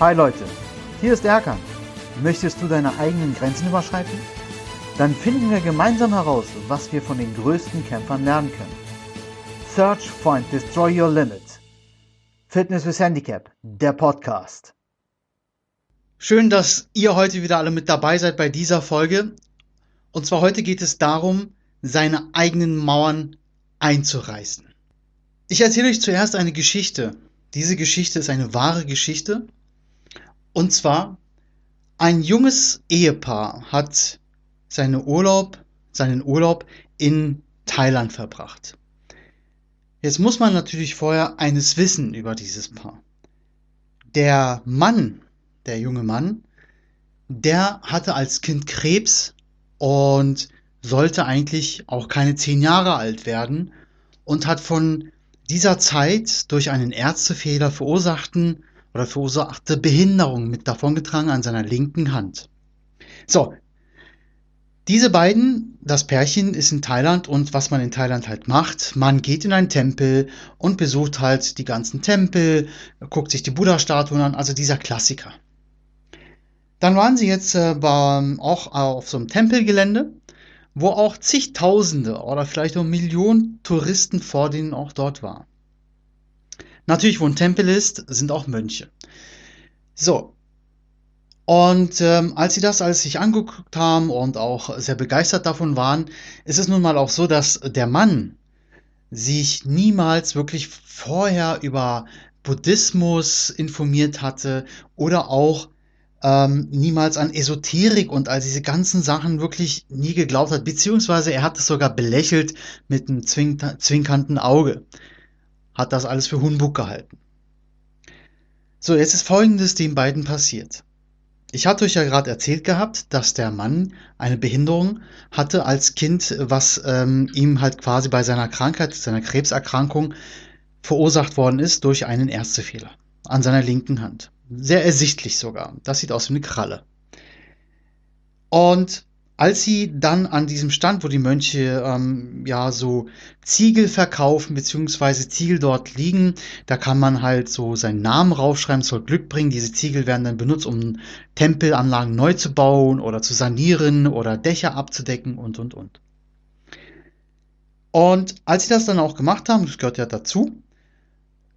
Hi Leute, hier ist Erkan. Möchtest du deine eigenen Grenzen überschreiten? Dann finden wir gemeinsam heraus, was wir von den größten Kämpfern lernen können. Search, Find, Destroy Your Limit. Fitness with Handicap, der Podcast. Schön, dass ihr heute wieder alle mit dabei seid bei dieser Folge. Und zwar heute geht es darum, seine eigenen Mauern einzureißen. Ich erzähle euch zuerst eine Geschichte. Diese Geschichte ist eine wahre Geschichte. Und zwar, ein junges Ehepaar hat seine Urlaub, seinen Urlaub in Thailand verbracht. Jetzt muss man natürlich vorher eines wissen über dieses Paar. Der Mann, der junge Mann, der hatte als Kind Krebs und sollte eigentlich auch keine zehn Jahre alt werden und hat von dieser Zeit durch einen Ärztefehler verursachten oder verursachte Behinderung mit davongetragen an seiner linken Hand. So, diese beiden, das Pärchen ist in Thailand und was man in Thailand halt macht, man geht in einen Tempel und besucht halt die ganzen Tempel, guckt sich die Buddha-Statuen an, also dieser Klassiker. Dann waren sie jetzt äh, bei, auch auf so einem Tempelgelände, wo auch zigtausende oder vielleicht auch Millionen Touristen vor denen auch dort waren. Natürlich, wo ein Tempel ist, sind auch Mönche. So. Und ähm, als sie das alles sich angeguckt haben und auch sehr begeistert davon waren, ist es nun mal auch so, dass der Mann sich niemals wirklich vorher über Buddhismus informiert hatte oder auch ähm, niemals an Esoterik und all diese ganzen Sachen wirklich nie geglaubt hat, beziehungsweise er hat es sogar belächelt mit einem zwinkernden Auge. Hat das alles für Humbug gehalten. So, jetzt ist folgendes den beiden passiert. Ich hatte euch ja gerade erzählt gehabt, dass der Mann eine Behinderung hatte als Kind, was ähm, ihm halt quasi bei seiner Krankheit, seiner Krebserkrankung verursacht worden ist durch einen Ärztefehler an seiner linken Hand. Sehr ersichtlich sogar. Das sieht aus wie eine Kralle. Und als sie dann an diesem Stand, wo die Mönche ähm, ja so Ziegel verkaufen, beziehungsweise Ziegel dort liegen, da kann man halt so seinen Namen raufschreiben, soll Glück bringen. Diese Ziegel werden dann benutzt, um Tempelanlagen neu zu bauen oder zu sanieren oder Dächer abzudecken und und und. Und als sie das dann auch gemacht haben, das gehört ja dazu,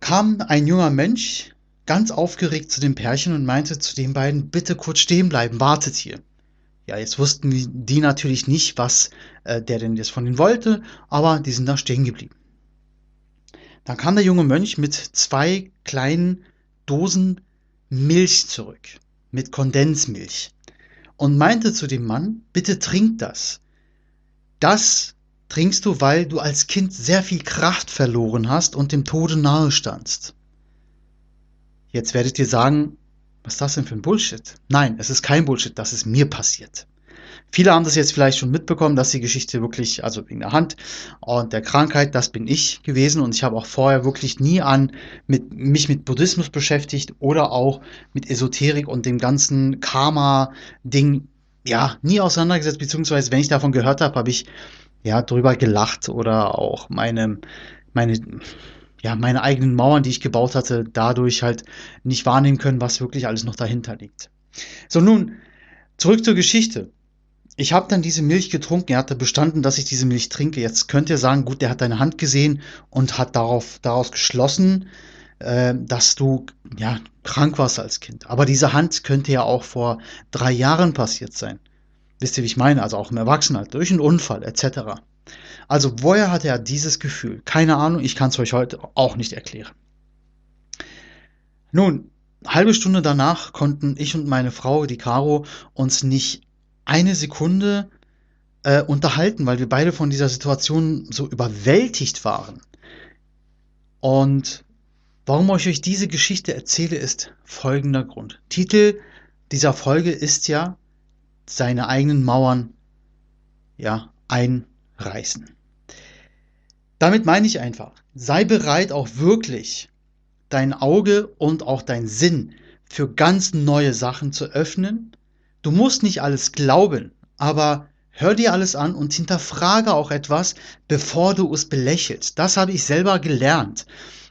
kam ein junger Mensch ganz aufgeregt zu dem Pärchen und meinte zu den beiden, bitte kurz stehen bleiben, wartet hier. Ja, jetzt wussten die natürlich nicht, was äh, der denn jetzt von ihnen wollte, aber die sind da stehen geblieben. Dann kam der junge Mönch mit zwei kleinen Dosen Milch zurück, mit Kondensmilch, und meinte zu dem Mann, bitte trink das. Das trinkst du, weil du als Kind sehr viel Kraft verloren hast und dem Tode nahe standst. Jetzt werdet ihr sagen, was ist das denn für ein Bullshit? Nein, es ist kein Bullshit, das ist mir passiert. Viele haben das jetzt vielleicht schon mitbekommen, dass die Geschichte wirklich, also wegen der Hand und der Krankheit, das bin ich gewesen und ich habe auch vorher wirklich nie an mit, mich mit Buddhismus beschäftigt oder auch mit Esoterik und dem ganzen Karma-Ding, ja, nie auseinandergesetzt, beziehungsweise wenn ich davon gehört habe, habe ich ja drüber gelacht oder auch meine, meine ja, meine eigenen Mauern, die ich gebaut hatte, dadurch halt nicht wahrnehmen können, was wirklich alles noch dahinter liegt. So, nun, zurück zur Geschichte. Ich habe dann diese Milch getrunken, er hatte bestanden, dass ich diese Milch trinke. Jetzt könnt ihr sagen, gut, der hat deine Hand gesehen und hat darauf, daraus geschlossen, äh, dass du ja krank warst als Kind. Aber diese Hand könnte ja auch vor drei Jahren passiert sein. Wisst ihr, wie ich meine? Also auch im Erwachsenenalter, durch einen Unfall etc. Also woher hatte er dieses Gefühl? Keine Ahnung, ich kann es euch heute auch nicht erklären. Nun, halbe Stunde danach konnten ich und meine Frau, die Caro, uns nicht eine Sekunde äh, unterhalten, weil wir beide von dieser Situation so überwältigt waren. Und warum ich euch diese Geschichte erzähle, ist folgender Grund. Titel dieser Folge ist ja seine eigenen Mauern ja ein reißen. Damit meine ich einfach, sei bereit auch wirklich dein Auge und auch dein Sinn für ganz neue Sachen zu öffnen. Du musst nicht alles glauben, aber hör dir alles an und hinterfrage auch etwas, bevor du es belächelst. Das habe ich selber gelernt.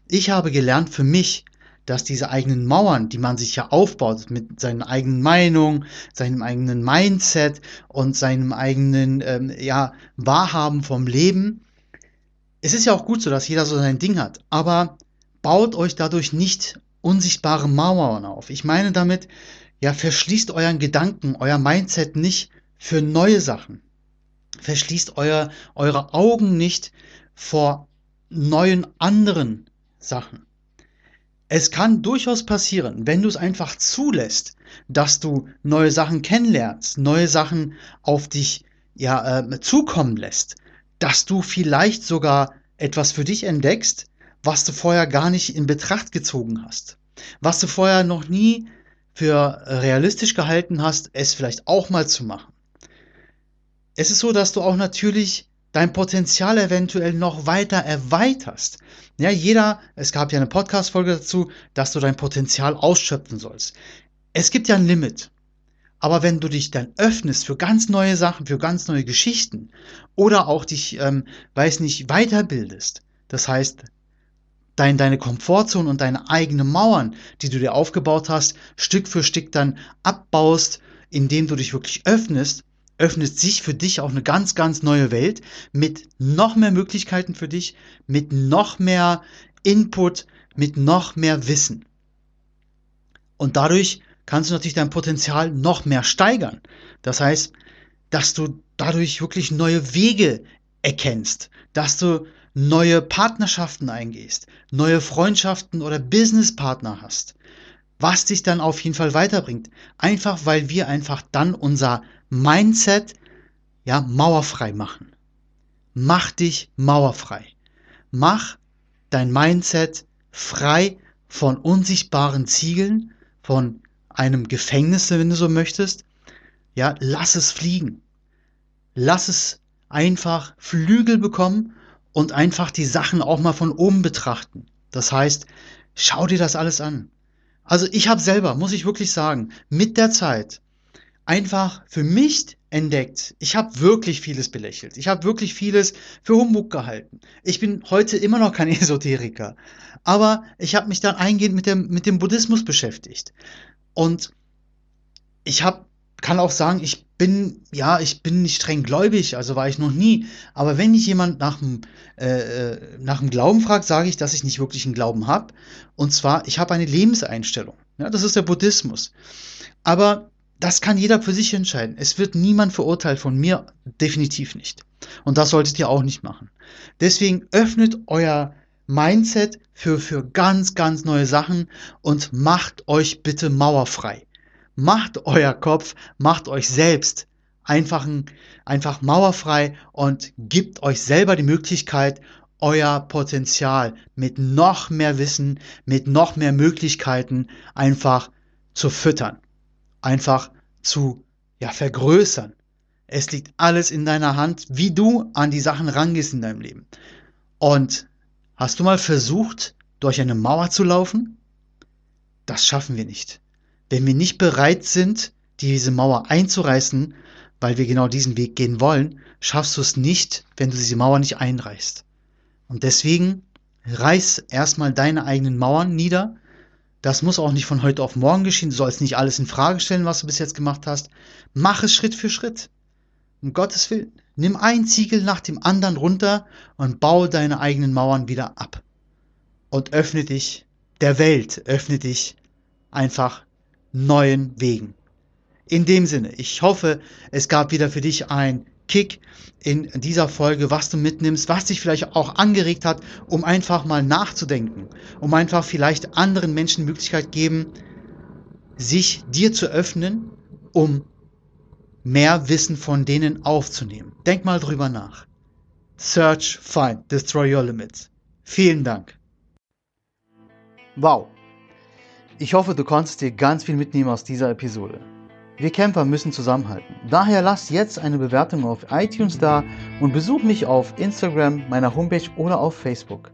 Ich habe gelernt für mich, dass diese eigenen Mauern, die man sich ja aufbaut mit seinen eigenen Meinungen, seinem eigenen Mindset und seinem eigenen ähm, ja, Wahrhaben vom Leben, es ist ja auch gut so, dass jeder so sein Ding hat, aber baut euch dadurch nicht unsichtbare Mauern auf. Ich meine damit, ja, verschließt euren Gedanken, euer Mindset nicht für neue Sachen. Verschließt euer, eure Augen nicht vor neuen anderen Sachen. Es kann durchaus passieren, wenn du es einfach zulässt, dass du neue Sachen kennenlernst, neue Sachen auf dich ja, äh, zukommen lässt, dass du vielleicht sogar etwas für dich entdeckst, was du vorher gar nicht in Betracht gezogen hast, was du vorher noch nie für realistisch gehalten hast, es vielleicht auch mal zu machen. Es ist so, dass du auch natürlich dein Potenzial eventuell noch weiter erweiterst. Ja, jeder, es gab ja eine Podcast-Folge dazu, dass du dein Potenzial ausschöpfen sollst. Es gibt ja ein Limit. Aber wenn du dich dann öffnest für ganz neue Sachen, für ganz neue Geschichten oder auch dich, ähm, weiß nicht, weiterbildest, das heißt, dein, deine Komfortzone und deine eigenen Mauern, die du dir aufgebaut hast, Stück für Stück dann abbaust, indem du dich wirklich öffnest, öffnet sich für dich auch eine ganz, ganz neue Welt mit noch mehr Möglichkeiten für dich, mit noch mehr Input, mit noch mehr Wissen. Und dadurch kannst du natürlich dein Potenzial noch mehr steigern. Das heißt, dass du dadurch wirklich neue Wege erkennst, dass du neue Partnerschaften eingehst, neue Freundschaften oder Businesspartner hast, was dich dann auf jeden Fall weiterbringt. Einfach weil wir einfach dann unser Mindset ja mauerfrei machen. Mach dich mauerfrei. Mach dein Mindset frei von unsichtbaren Ziegeln, von einem Gefängnis, wenn du so möchtest. Ja, lass es fliegen. Lass es einfach Flügel bekommen und einfach die Sachen auch mal von oben betrachten. Das heißt, schau dir das alles an. Also ich habe selber, muss ich wirklich sagen, mit der Zeit einfach für mich entdeckt. Ich habe wirklich vieles belächelt. Ich habe wirklich vieles für Humbug gehalten. Ich bin heute immer noch kein Esoteriker. Aber ich habe mich dann eingehend mit dem, mit dem Buddhismus beschäftigt. Und ich habe kann auch sagen, ich bin, ja, ich bin nicht streng gläubig, also war ich noch nie. Aber wenn mich jemand nach dem, äh, äh nach dem Glauben fragt, sage ich, dass ich nicht wirklich einen Glauben habe. Und zwar, ich habe eine Lebenseinstellung. Ja, das ist der Buddhismus. Aber das kann jeder für sich entscheiden. Es wird niemand verurteilt von mir, definitiv nicht. Und das solltet ihr auch nicht machen. Deswegen öffnet euer Mindset für, für ganz, ganz neue Sachen und macht euch bitte mauerfrei. Macht euer Kopf, macht euch selbst einfach, einfach mauerfrei und gibt euch selber die Möglichkeit, euer Potenzial mit noch mehr Wissen, mit noch mehr Möglichkeiten einfach zu füttern einfach zu ja, vergrößern. Es liegt alles in deiner Hand, wie du an die Sachen rangehst in deinem Leben. Und hast du mal versucht, durch eine Mauer zu laufen? Das schaffen wir nicht. Wenn wir nicht bereit sind, diese Mauer einzureißen, weil wir genau diesen Weg gehen wollen, schaffst du es nicht, wenn du diese Mauer nicht einreißt. Und deswegen reiß erstmal deine eigenen Mauern nieder, das muss auch nicht von heute auf morgen geschehen. Du sollst nicht alles in Frage stellen, was du bis jetzt gemacht hast. Mach es Schritt für Schritt. Um Gottes Willen. Nimm ein Ziegel nach dem anderen runter und baue deine eigenen Mauern wieder ab. Und öffne dich der Welt, öffne dich einfach neuen Wegen. In dem Sinne, ich hoffe, es gab wieder für dich ein Kick in dieser Folge, was du mitnimmst, was dich vielleicht auch angeregt hat, um einfach mal nachzudenken, um einfach vielleicht anderen Menschen die Möglichkeit geben, sich dir zu öffnen, um mehr Wissen von denen aufzunehmen. Denk mal drüber nach. Search, find, destroy your limits. Vielen Dank. Wow. Ich hoffe, du konntest dir ganz viel mitnehmen aus dieser Episode. Wir Kämpfer müssen zusammenhalten. Daher lass jetzt eine Bewertung auf iTunes da und besuch mich auf Instagram, meiner Homepage oder auf Facebook.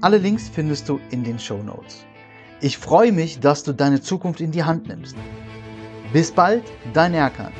Alle Links findest du in den Show Notes. Ich freue mich, dass du deine Zukunft in die Hand nimmst. Bis bald, dein Erkan.